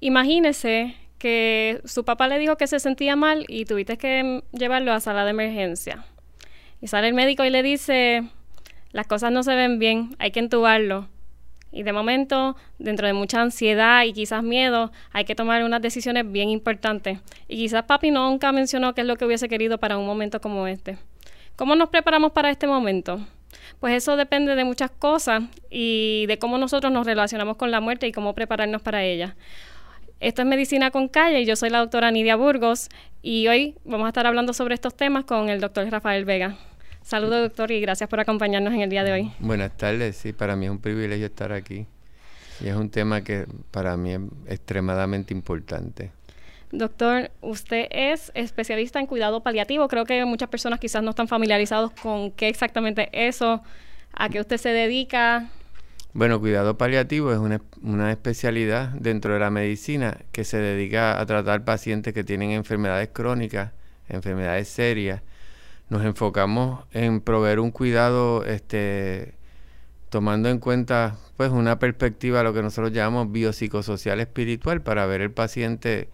Imagínese que su papá le dijo que se sentía mal y tuviste que llevarlo a sala de emergencia. Y sale el médico y le dice, las cosas no se ven bien, hay que entubarlo. Y de momento, dentro de mucha ansiedad y quizás miedo, hay que tomar unas decisiones bien importantes. Y quizás papi nunca mencionó qué es lo que hubiese querido para un momento como este. ¿Cómo nos preparamos para este momento? Pues eso depende de muchas cosas y de cómo nosotros nos relacionamos con la muerte y cómo prepararnos para ella. Esto es Medicina con Calle y yo soy la doctora Nidia Burgos y hoy vamos a estar hablando sobre estos temas con el doctor Rafael Vega. Saludos, doctor, y gracias por acompañarnos en el día de hoy. Buenas tardes, sí, para mí es un privilegio estar aquí. Y es un tema que para mí es extremadamente importante. Doctor, usted es especialista en cuidado paliativo. Creo que muchas personas quizás no están familiarizados con qué exactamente es eso, a qué usted se dedica. Bueno, cuidado paliativo es una, especialidad dentro de la medicina que se dedica a tratar pacientes que tienen enfermedades crónicas, enfermedades serias nos enfocamos en proveer un cuidado este, tomando en cuenta pues una perspectiva, lo que nosotros llamamos biopsicosocial espiritual, para ver el paciente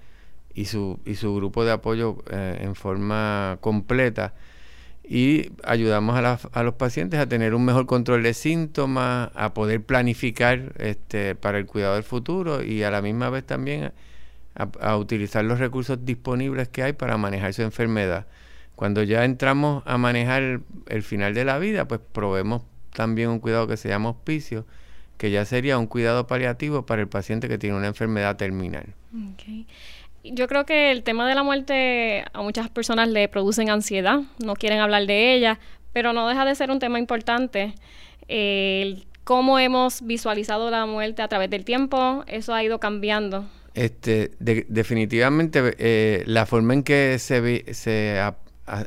y su, y su grupo de apoyo eh, en forma completa. Y ayudamos a, a, los pacientes a tener un mejor control de síntomas, a poder planificar este, para el cuidado del futuro y a la misma vez también a, utilizar los recursos disponibles que hay para manejar su enfermedad. Cuando ya entramos a manejar el, final de la vida, pues probemos también un cuidado que se llama hospicio, que ya sería un cuidado paliativo para el paciente que tiene una enfermedad terminal. Yo creo que el tema de la muerte a muchas personas le producen ansiedad, no quieren hablar de ella, pero no deja de ser un tema importante. cómo hemos visualizado la muerte a través del tiempo, eso ha ido cambiando. Este, definitivamente eh, la forma en que se, se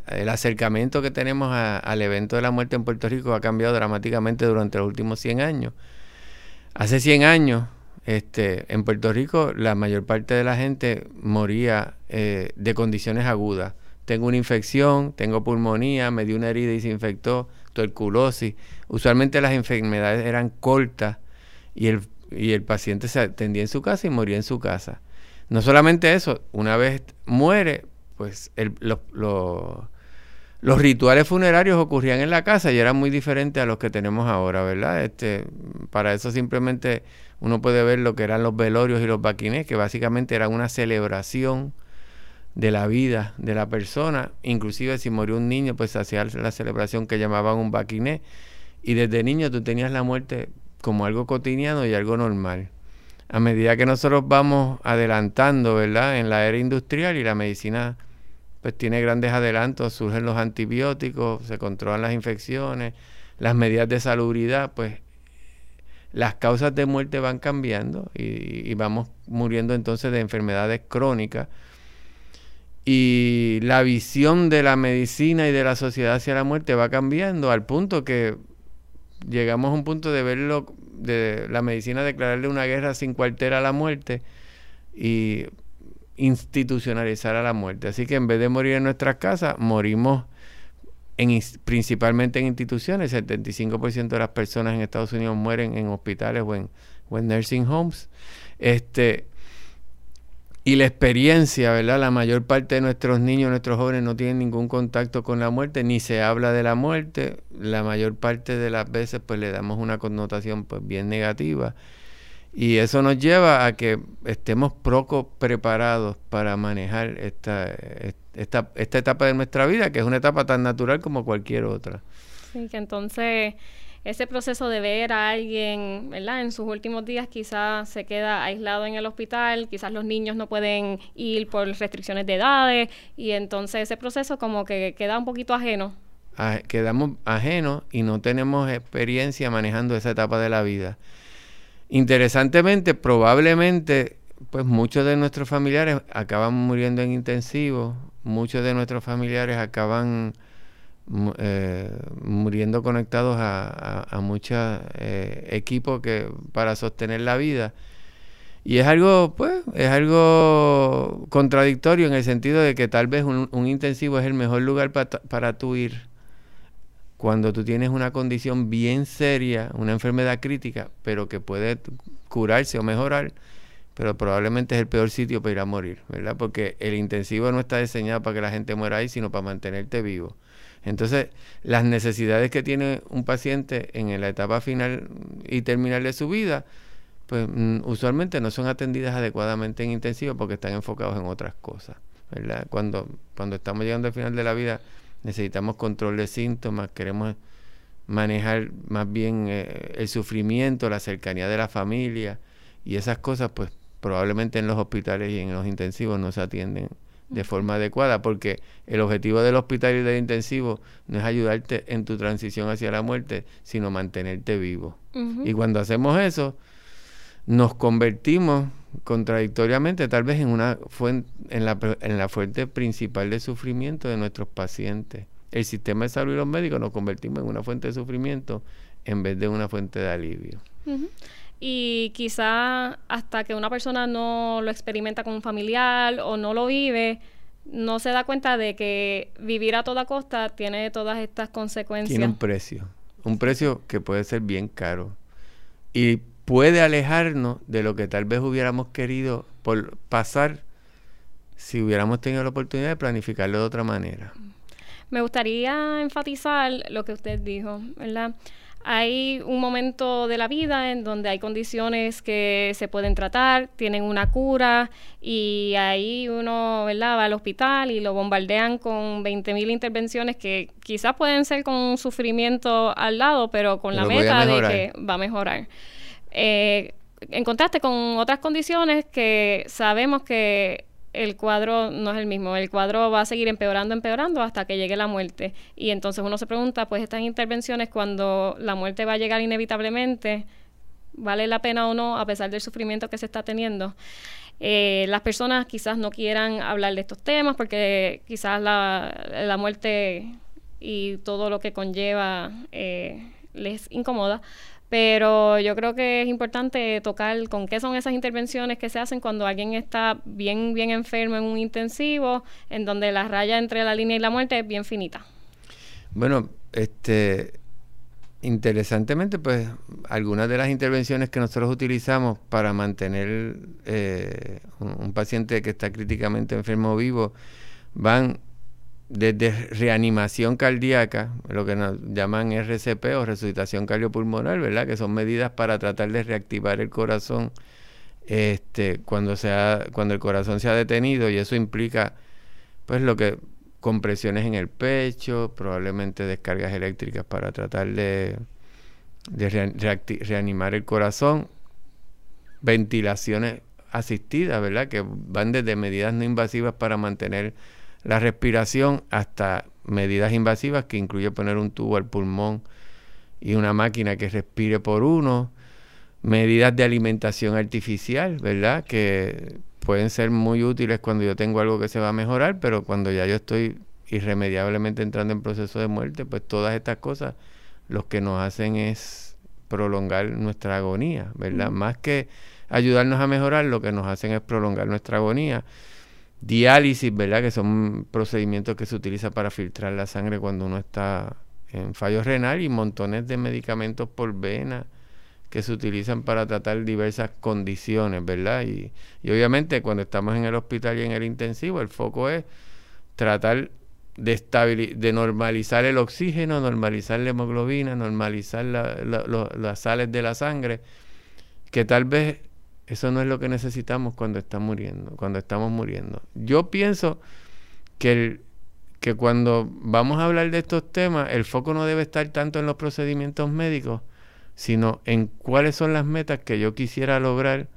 el acercamiento que tenemos al evento de la muerte en Puerto Rico ha cambiado dramáticamente durante los últimos 100 años. Hace 100 años, este, en Puerto Rico, la mayor parte de la gente moría eh, de condiciones agudas. Tengo una infección, tengo pulmonía, me dio una herida y se infectó, tuberculosis. Usualmente las enfermedades eran cortas y el, y el paciente se atendía en su casa y moría en su casa. No solamente eso, una vez muere, pues los rituales funerarios ocurrían en la casa y eran muy diferentes a los que tenemos ahora, ¿verdad? Este, para eso simplemente uno puede ver lo que eran los velorios y los baquinés, que básicamente eran una celebración de la vida de la persona. Inclusive si murió un niño, pues hacía la celebración que llamaban un baquiné. Y desde niño tú tenías la muerte como algo cotidiano y algo normal a medida que nosotros vamos adelantando, ¿verdad? En la era industrial y la medicina pues tiene grandes adelantos, surgen los antibióticos, se controlan las infecciones, las medidas de salubridad, pues las causas de muerte van cambiando y, vamos muriendo entonces de enfermedades crónicas. Y la visión de la medicina y de la sociedad hacia la muerte va cambiando al punto que llegamos a un punto de verlo, de la medicina declararle una guerra sin cuartel a la muerte y institucionalizar a la muerte. Así que en vez de morir en nuestras casas, morimos en, principalmente en instituciones. El 75% de las personas en Estados Unidos mueren en hospitales o en, nursing homes. Este, y la experiencia, ¿verdad? La mayor parte de nuestros niños, nuestros jóvenes no tienen ningún contacto con la muerte, ni se habla de la muerte. La mayor parte de las veces pues le damos una connotación pues bien negativa y eso nos lleva a que estemos poco preparados para manejar esta, esta, esta etapa de nuestra vida, que es una etapa tan natural como cualquier otra. Sí, que entonces ese proceso de ver a alguien, ¿verdad? En sus últimos días quizás se queda aislado en el hospital, quizás los niños no pueden ir por restricciones de edades y entonces ese proceso como que queda un poquito ajeno. quedamos ajenos y no tenemos experiencia manejando esa etapa de la vida. Interesantemente, probablemente, pues muchos de nuestros familiares acaban muriendo en intensivo, muchos de nuestros familiares acaban eh, muriendo conectados a, muchos eh, equipos para sostener la vida. Y es algo, pues, es algo contradictorio en el sentido de que tal vez un, intensivo es el mejor lugar para tu ir cuando tú tienes una condición bien seria, una enfermedad crítica, pero que puede curarse o mejorar, pero probablemente es el peor sitio para ir a morir, ¿verdad? Porque el intensivo no está diseñado para que la gente muera ahí, sino para mantenerte vivo. Entonces, las necesidades que tiene un paciente en la etapa final y terminal de su vida, pues mm, usualmente no son atendidas adecuadamente en intensivo porque están enfocados en otras cosas, ¿verdad? Cuando, cuando estamos llegando al final de la vida, necesitamos control de síntomas, queremos manejar más bien eh, el sufrimiento, la cercanía de la familia y esas cosas, pues probablemente en los hospitales y en los intensivos no se atienden de forma adecuada, porque el objetivo del hospital y del intensivo no es ayudarte en tu transición hacia la muerte, sino mantenerte vivo. Y cuando hacemos eso, nos convertimos contradictoriamente tal vez en una fuente, en la, en la fuente principal de sufrimiento de nuestros pacientes. El sistema de salud y los médicos nos convertimos en una fuente de sufrimiento en vez de una fuente de alivio. Y quizá hasta que una persona no lo experimenta con un familiar o no lo vive, no se da cuenta de que vivir a toda costa tiene todas estas consecuencias. Tiene un precio, un precio que puede ser bien caro. Y puede alejarnos de lo que tal vez hubiéramos querido por pasar si hubiéramos tenido la oportunidad de planificarlo de otra manera. Me gustaría enfatizar lo que usted dijo, ¿verdad? Hay un momento de la vida en donde hay condiciones que se pueden tratar, tienen una cura y ahí uno ¿verdad? va al hospital y lo bombardean con 20.000 intervenciones que quizás pueden ser con un sufrimiento al lado, pero con la meta de que va a mejorar. Eh, en contraste con otras condiciones que sabemos que el cuadro no es el mismo, el cuadro va a seguir empeorando, empeorando hasta que llegue la muerte. Y entonces uno se pregunta, pues estas intervenciones cuando la muerte va a llegar inevitablemente, ¿vale la pena o no a pesar del sufrimiento que se está teniendo? Eh, las personas quizás no quieran hablar de estos temas porque quizás la, muerte y todo lo que conlleva eh, les incomoda, pero yo creo que es importante tocar con qué son esas intervenciones que se hacen cuando alguien está bien, bien enfermo en un intensivo, en donde la raya entre la línea y la muerte es bien finita. Bueno, este, interesantemente, pues algunas de las intervenciones que nosotros utilizamos para mantener eh, un, paciente que está críticamente enfermo vivo van desde reanimación cardíaca, lo que nos llaman RCP o resucitación cardiopulmonar, ¿verdad? Que son medidas para tratar de reactivar el corazón este, cuando, sea, cuando el corazón se ha detenido y eso implica, pues, lo que compresiones en el pecho, probablemente descargas eléctricas para tratar de reanimar el corazón, ventilaciones asistidas, ¿verdad? Que van desde medidas no invasivas para mantener la respiración hasta medidas invasivas que incluye poner un tubo al pulmón y una máquina que respire por uno, medidas de alimentación artificial, ¿verdad? Que pueden ser muy útiles cuando yo tengo algo que se va a mejorar, pero cuando ya yo estoy irremediablemente entrando en proceso de muerte, pues todas estas cosas lo que nos hacen es prolongar nuestra agonía, ¿verdad? Más que ayudarnos a mejorar, lo que nos hacen es prolongar nuestra agonía diálisis, ¿verdad? Que son procedimientos que se utilizan para filtrar la sangre cuando uno está en fallo renal y montones de medicamentos por vena que se utilizan para tratar diversas condiciones, ¿verdad? Y, y obviamente cuando estamos en el hospital y en el intensivo, el foco es tratar de, de normalizar el oxígeno, normalizar la hemoglobina, normalizar las sales de la sangre, que tal vez eso no es lo que necesitamos cuando está muriendo, cuando estamos muriendo. Yo pienso que, que cuando vamos a hablar de estos temas, el foco no debe estar tanto en los procedimientos médicos, sino en cuáles son las metas que yo quisiera lograr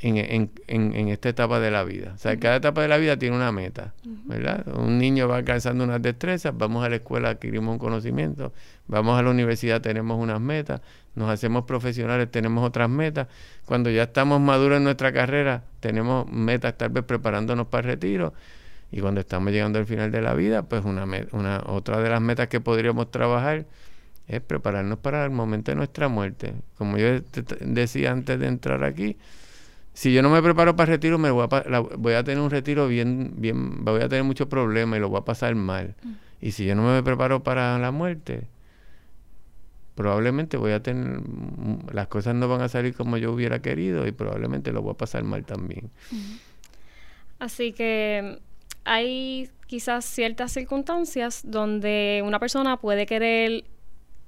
en, en, en, esta etapa de la vida. O sea, cada etapa de la vida tiene una meta, ¿verdad? Un niño va alcanzando unas destrezas, vamos a la escuela, adquirimos un conocimiento, vamos a la universidad, tenemos unas metas, nos hacemos profesionales, tenemos otras metas. Cuando ya estamos maduros en nuestra carrera, tenemos metas tal vez preparándonos para el retiro. Y cuando estamos llegando al final de la vida, pues una, una otra de las metas que podríamos trabajar es prepararnos para el momento de nuestra muerte. Como yo decía antes de entrar aquí, si yo no me preparo para el retiro, me voy a, voy a tener un retiro bien, bien, voy a tener muchos problemas y lo voy a pasar mal. Y si yo no me preparo para la muerte, probablemente voy a tener, las cosas no van a salir como yo hubiera querido y probablemente lo voy a pasar mal también. Así que hay quizás ciertas circunstancias donde una persona puede querer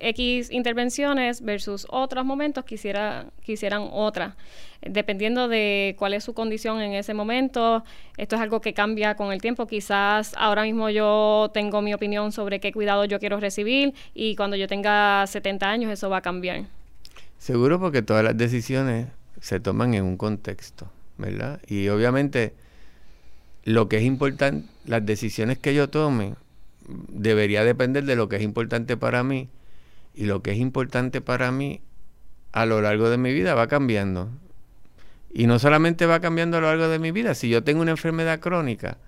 X intervenciones versus otros momentos quisiera, quisieran otras, dependiendo de cuál es su condición en ese momento. Esto es algo que cambia con el tiempo. Quizás ahora mismo yo tengo mi opinión sobre qué cuidado yo quiero recibir y cuando yo tenga 70 años eso va a cambiar. Seguro porque todas las decisiones se toman en un contexto, ¿verdad? Y obviamente lo que es importante, las decisiones que yo tome debería depender de lo que es importante para mí y lo que es importante para mí a lo largo de mi vida va cambiando. Y no solamente va cambiando a lo largo de mi vida, si yo tengo una enfermedad crónica,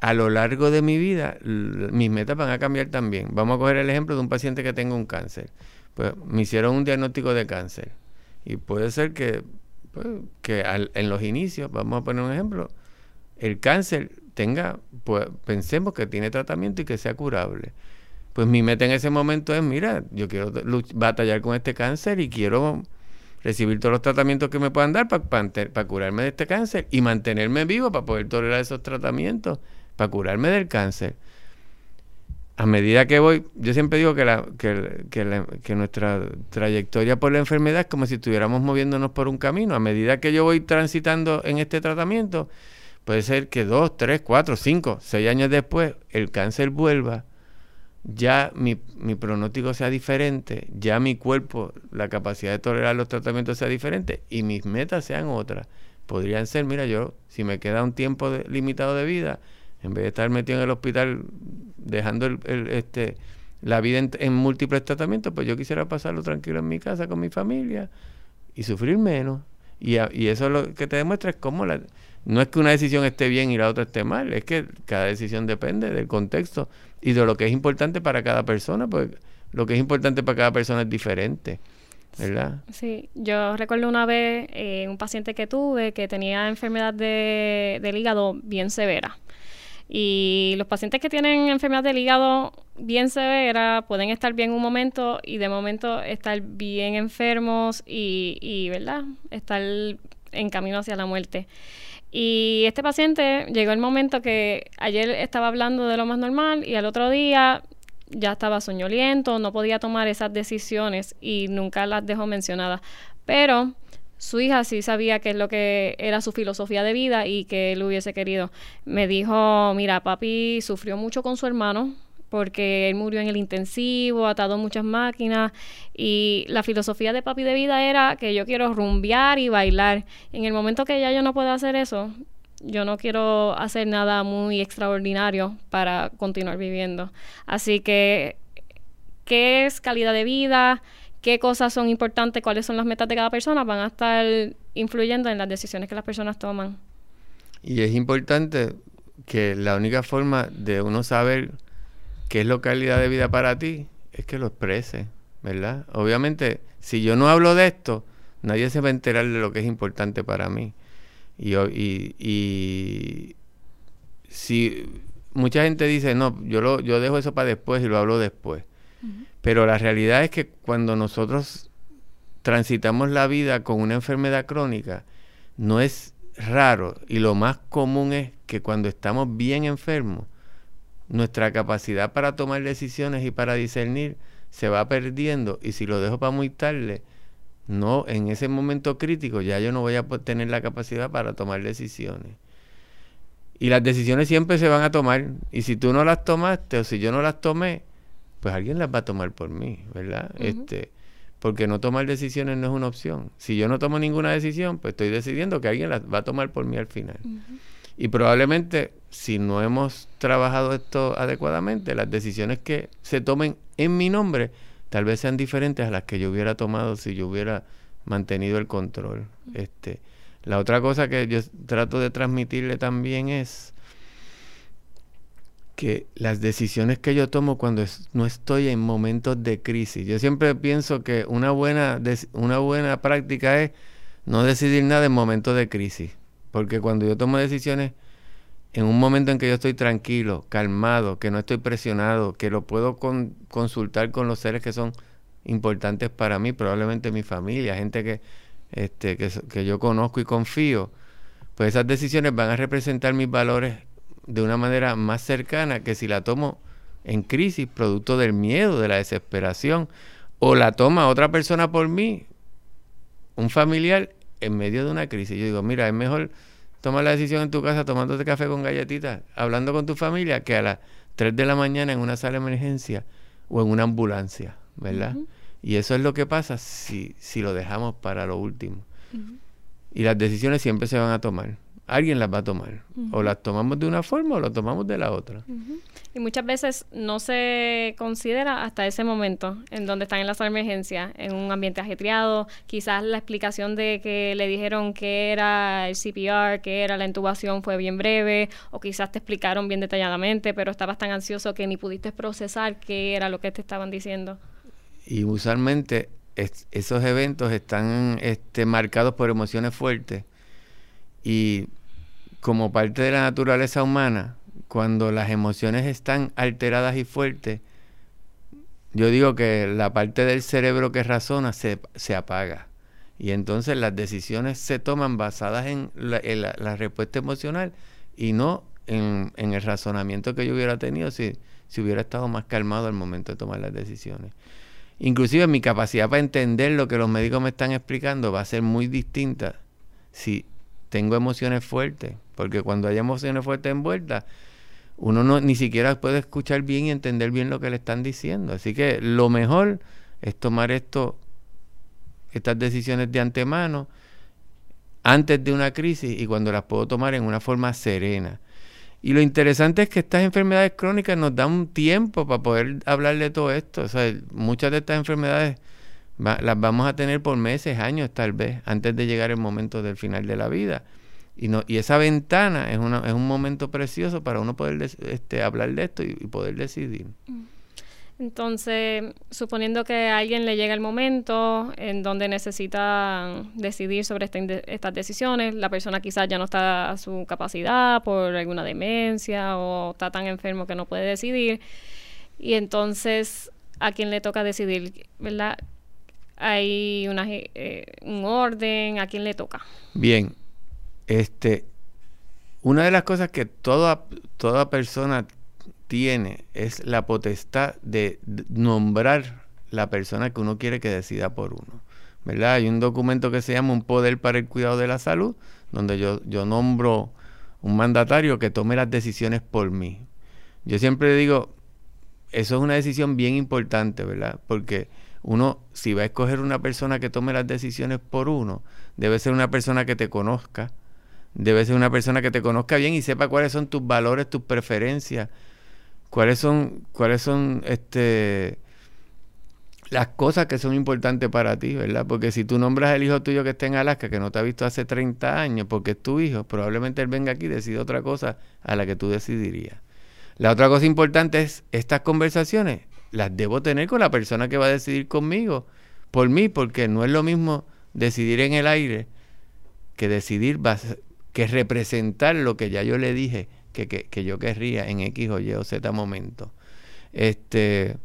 a lo largo de mi vida mis metas van a cambiar también. Vamos a coger el ejemplo de un paciente que tenga un cáncer. Pues me hicieron un diagnóstico de cáncer. Y puede ser que, pues, que en los inicios, vamos a poner un ejemplo, el cáncer tenga, pues pensemos que tiene tratamiento y que sea curable pues mi meta en ese momento es, mira, yo quiero batallar con este cáncer y quiero recibir todos los tratamientos que me puedan dar para curarme de este cáncer y mantenerme vivo para poder tolerar esos tratamientos, para curarme del cáncer. A medida que voy, yo siempre digo que, nuestra trayectoria por la enfermedad es como si estuviéramos moviéndonos por un camino. A medida que yo voy transitando en este tratamiento, puede ser que dos, tres, cuatro, cinco, seis años después el cáncer vuelva ya mi, mi, pronóstico sea diferente, ya mi cuerpo, la capacidad de tolerar los tratamientos sea diferente y mis metas sean otras. Podrían ser, mira, yo, si me queda un tiempo limitado de vida, en vez de estar metido en el hospital dejando el, este, la vida en, múltiples tratamientos, pues yo quisiera pasarlo tranquilo en mi casa con mi familia y sufrir menos. Y, y eso lo que te demuestra es cómo la, no es que una decisión esté bien y la otra esté mal, es que cada decisión depende del contexto y de lo que es importante para cada persona, pues lo que es importante para cada persona es diferente. ¿verdad? Sí, yo recuerdo una vez eh, un paciente que tuve que tenía enfermedad de, del hígado bien severa. Y los pacientes que tienen enfermedad del hígado bien severa pueden estar bien un momento y de momento estar bien enfermos y, y ¿verdad? Estar en camino hacia la muerte. Y este paciente llegó el momento que ayer estaba hablando de lo más normal y al otro día ya estaba soñoliento, no podía tomar esas decisiones y nunca las dejó mencionadas. Pero su hija sí sabía qué es lo que era su filosofía de vida y que él hubiese querido. Me dijo, mira, papi sufrió mucho con su hermano, porque él murió en el intensivo, atado muchas máquinas y la filosofía de papi de vida era que yo quiero rumbear y bailar. En el momento que ya yo no puedo hacer eso, yo no quiero hacer nada muy extraordinario para continuar viviendo. Así que, ¿qué es calidad de vida? ¿Qué cosas son importantes? ¿Cuáles son las metas de cada persona? Van a estar influyendo en las decisiones que las personas toman. Y es importante que la única forma de uno saber qué es lo calidad de vida para ti, es que lo exprese, ¿verdad? Obviamente, si yo no hablo de esto, nadie se va a enterar de lo que es importante para mí. Y, y, y si mucha gente dice, no, yo, lo, yo dejo eso para después y lo hablo después. Pero la realidad es que cuando nosotros transitamos la vida con una enfermedad crónica, no es raro y lo más común es que cuando estamos bien enfermos, nuestra capacidad para tomar decisiones y para discernir se va perdiendo y si lo dejo para muy tarde, no, en ese momento crítico ya yo no voy a tener la capacidad para tomar decisiones. Y las decisiones siempre se van a tomar y si tú no las tomaste o si yo no las tomé, pues alguien las va a tomar por mí, ¿verdad? Este, porque no tomar decisiones no es una opción. Si yo no tomo ninguna decisión, pues estoy decidiendo que alguien las va a tomar por mí al final. Y probablemente si no hemos trabajado esto adecuadamente, las decisiones que se tomen en mi nombre tal vez sean diferentes a las que yo hubiera tomado si yo hubiera mantenido el control. Este, la otra cosa que yo trato de transmitirle también es que las decisiones que yo tomo cuando no estoy en momentos de crisis, yo siempre pienso que una buena, una buena práctica es no decidir nada en momentos de crisis, porque cuando yo tomo decisiones en un momento en que yo estoy tranquilo, calmado, que no estoy presionado, que lo puedo consultar con los seres que son importantes para mí, probablemente mi familia, gente que, este, que, que yo conozco y confío, pues esas decisiones van a representar mis valores de una manera más cercana que si la tomo en crisis, producto del miedo, de la desesperación, o la toma otra persona por mí, un familiar, en medio de una crisis. Yo digo, mira, es mejor tomar la decisión en tu casa tomándote café con galletitas, hablando con tu familia, que a las 3 de la mañana en una sala de emergencia o en una ambulancia, ¿verdad? Y eso es lo que pasa si, si lo dejamos para lo último. Y las decisiones siempre se van a tomar. Alguien las va a tomar. O las tomamos de una forma o las tomamos de la otra. Y muchas veces no se considera hasta ese momento en donde están en las emergencias, en un ambiente ajetreado. Quizás la explicación de que le dijeron que era el CPR, que era la intubación fue bien breve, o quizás te explicaron bien detalladamente, pero estabas tan ansioso que ni pudiste procesar qué era lo que te estaban diciendo. Y usualmente esos eventos están este, marcados por emociones fuertes y como parte de la naturaleza humana, cuando las emociones están alteradas y fuertes, yo digo que la parte del cerebro que razona se, apaga. Y entonces las decisiones se toman basadas en la, respuesta emocional y no en, en, el razonamiento que yo hubiera tenido si, si hubiera estado más calmado al momento de tomar las decisiones. Inclusive mi capacidad para entender lo que los médicos me están explicando va a ser muy distinta si tengo emociones fuertes, porque cuando hay emociones fuertes envueltas, uno no ni siquiera puede escuchar bien y entender bien lo que le están diciendo. Así que lo mejor es tomar esto, estas decisiones de antemano antes de una crisis y cuando las puedo tomar en una forma serena. Y lo interesante es que estas enfermedades crónicas nos dan un tiempo para poder hablar de todo esto. O sea, muchas de estas enfermedades las vamos a tener por meses, años tal vez, antes de llegar el momento del final de la vida. Y, no, y esa ventana es, una, es un momento precioso para uno poder este, hablar de esto y, poder decidir. Mm. Entonces, suponiendo que a alguien le llega el momento en donde necesita decidir sobre estas decisiones, la persona quizás ya no está a su capacidad por alguna demencia o está tan enfermo que no puede decidir, y entonces a quién le toca decidir, ¿verdad? Hay una, eh, un orden, a quién le toca. Bien, este, una de las cosas que toda, toda persona tiene es la potestad de nombrar la persona que uno quiere que decida por uno. ¿Verdad? Hay un documento que se llama Un poder para el cuidado de la salud, donde yo, yo nombro un mandatario que tome las decisiones por mí. Yo siempre digo, eso es una decisión bien importante, ¿verdad? Porque uno, si va a escoger una persona que tome las decisiones por uno, debe ser una persona que te conozca, debe ser una persona que te conozca bien y sepa cuáles son tus valores, tus preferencias, cuáles son, cuáles son este las cosas que son importantes para ti, ¿verdad? Porque si tú nombras al hijo tuyo que está en Alaska, que no te ha visto hace 30 años, porque es tu hijo, probablemente él venga aquí y decida otra cosa a la que tú decidirías. La otra cosa importante es, estas conversaciones las debo tener con la persona que va a decidir conmigo, por mí, porque no es lo mismo decidir en el aire que decidir que representar lo que ya yo le dije que, que, yo querría en X o Y o Z momento. Este,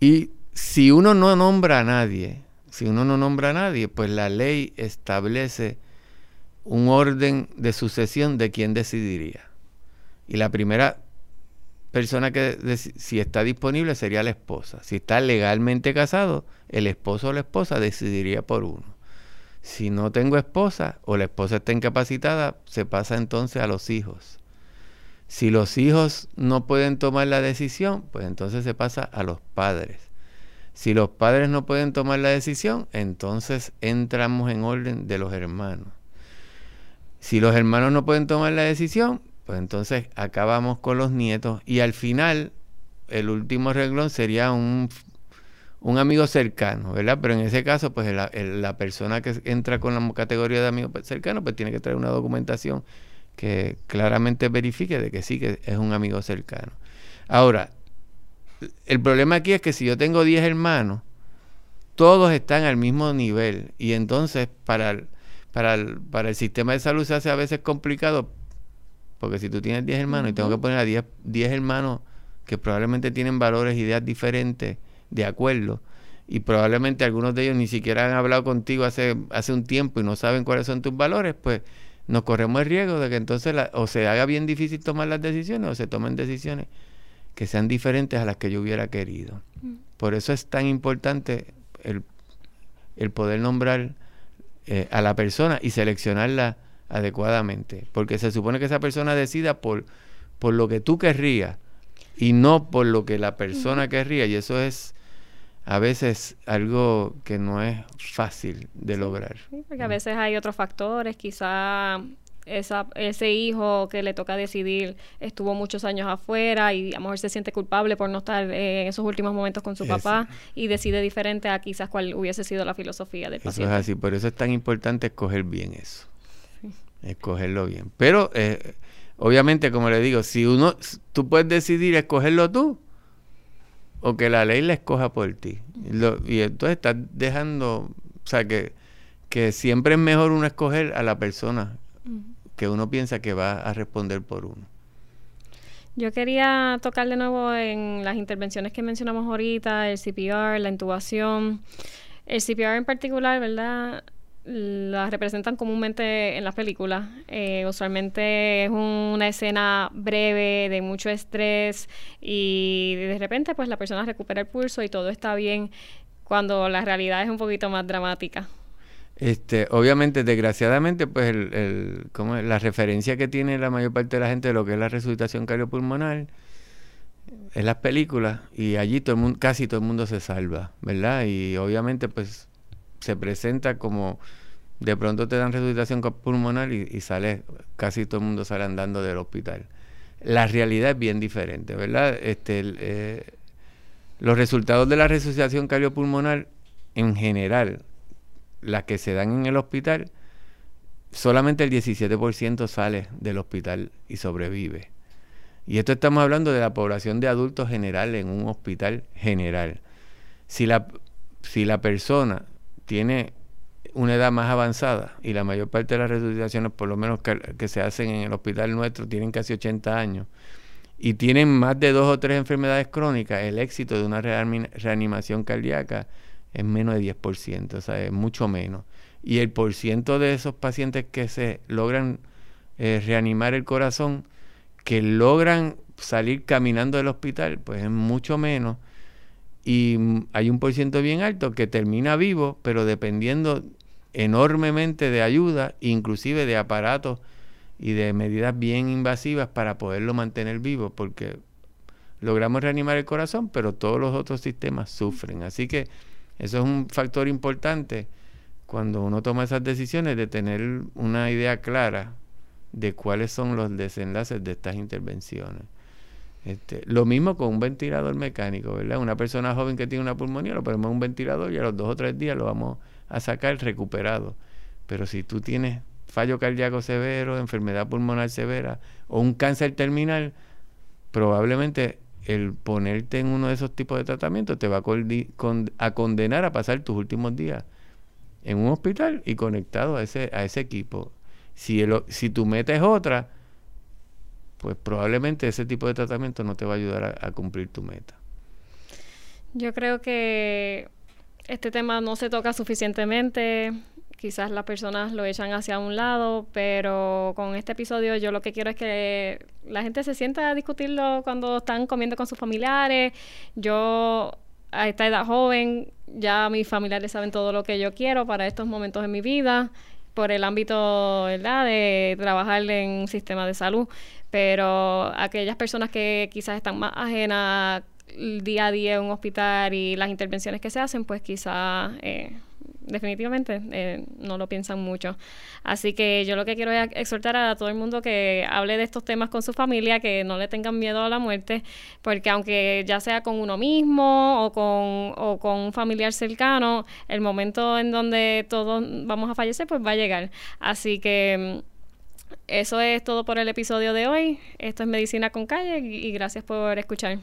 y si uno no nombra a nadie, si uno no nombra a nadie, pues la ley establece un orden de sucesión de quién decidiría. Y la primera persona que si está disponible sería la esposa. Si está legalmente casado, el esposo o la esposa decidiría por uno. Si no tengo esposa o la esposa está incapacitada, se pasa entonces a los hijos. Si los hijos no pueden tomar la decisión, pues entonces se pasa a los padres. Si los padres no pueden tomar la decisión, entonces entramos en orden de los hermanos. Si los hermanos no pueden tomar la decisión, pues entonces acabamos con los nietos y al final el último reglón sería un un amigo cercano, ¿verdad? Pero en ese caso, pues la, persona que entra con la categoría de amigo cercano, pues tiene que traer una documentación que claramente verifique de que sí que es un amigo cercano. Ahora, el problema aquí es que si yo tengo 10 hermanos, todos están al mismo nivel y entonces para el, para el, para el sistema de salud se hace a veces complicado porque si tú tienes 10 hermanos y tengo que poner a 10, 10 hermanos que probablemente tienen valores, ideas diferentes, de acuerdo y probablemente algunos de ellos ni siquiera han hablado contigo hace, hace un tiempo y no saben cuáles son tus valores, pues nos corremos el riesgo de que entonces o se haga bien difícil tomar las decisiones o se tomen decisiones que sean diferentes a las que yo hubiera querido. Mm. Por eso es tan importante el, poder nombrar eh, a la persona y seleccionarla adecuadamente, porque se supone que esa persona decida por, por lo que tú querrías y no por lo que la persona querría, y eso es a veces algo que no es fácil de lograr. porque a veces hay otros factores, quizá esa, ese hijo que le toca decidir estuvo muchos años afuera y a lo mejor se siente culpable por no estar en esos últimos momentos con su papá y decide diferente a quizás cuál hubiese sido la filosofía del paciente. Eso es así, por eso es tan importante escoger bien eso. Escogerlo bien. Pero, eh, obviamente, como le digo, si uno, tú puedes decidir escogerlo tú, o que la ley la escoja por ti. y entonces estás dejando, o sea, que, que siempre es mejor uno escoger a la persona que uno piensa que va a responder por uno. Yo quería tocar de nuevo en las intervenciones que mencionamos ahorita, el CPR, la intubación. El CPR en particular, ¿verdad? Las representan comúnmente en las películas. Eh, usualmente es una escena breve de mucho estrés y de repente pues la persona recupera el pulso y todo está bien cuando la realidad es un poquito más dramática. Este, obviamente, desgraciadamente, pues el, el ¿cómo es? la referencia que tiene la mayor parte de la gente de lo que es la resucitación cardiopulmonar es las películas y allí todo el mundo, casi todo el mundo se salva, ¿verdad? Y obviamente pues se presenta como de pronto te dan resucitación pulmonar y, y sale, casi todo el mundo sale andando del hospital. La realidad es bien diferente, ¿verdad? Este, eh, los resultados de la resucitación cardiopulmonar, en general, las que se dan en el hospital, solamente el 17% sale del hospital y sobrevive. Y esto estamos hablando de la población de adultos general en un hospital general. Si la, si la persona tiene una edad más avanzada y la mayor parte de las resucitaciones, por lo menos que, se hacen en el hospital nuestro, tienen casi 80 años y tienen más de dos o tres enfermedades crónicas, el éxito de una reanimación cardíaca es menos de 10%, o sea, es mucho menos. Y el porciento de esos pacientes que se logran eh, reanimar el corazón, que logran salir caminando del hospital, pues es mucho menos y hay un porciento bien alto que termina vivo, pero dependiendo enormemente de ayuda, inclusive de aparatos y de medidas bien invasivas para poderlo mantener vivo, porque logramos reanimar el corazón, pero todos los otros sistemas sufren. Así que eso es un factor importante cuando uno toma esas decisiones de tener una idea clara de cuáles son los desenlaces de estas intervenciones. Este, lo mismo con un ventilador mecánico, ¿verdad? Una persona joven que tiene una pulmonía, lo ponemos en un ventilador y a los dos o tres días lo vamos a sacar recuperado. Pero si tú tienes fallo cardíaco severo, enfermedad pulmonar severa o un cáncer terminal, probablemente el ponerte en uno de esos tipos de tratamientos te va a, condenar a pasar tus últimos días en un hospital y conectado a ese, a ese equipo. Si, si tu meta es otra, pues probablemente ese tipo de tratamiento no te va a ayudar a, cumplir tu meta. Yo creo que este tema no se toca suficientemente. Quizás las personas lo echan hacia un lado, pero con este episodio yo lo que quiero es que la gente se sienta a discutirlo cuando están comiendo con sus familiares. Yo a esta edad joven ya mis familiares saben todo lo que yo quiero para estos momentos en mi vida por el ámbito ¿verdad? de trabajar en un sistema de salud, pero aquellas personas que quizás están más ajenas día a día en un hospital y las intervenciones que se hacen, pues quizás eh, definitivamente eh, no lo piensan mucho. Así que yo lo que quiero es exhortar a todo el mundo que hable de estos temas con su familia, que no le tengan miedo a la muerte, porque aunque ya sea con uno mismo o con, o con un familiar cercano, el momento en donde todos vamos a fallecer, pues va a llegar. Así que mm, eso es todo por el episodio de hoy. Esto es Medicina con Calle y gracias por escuchar.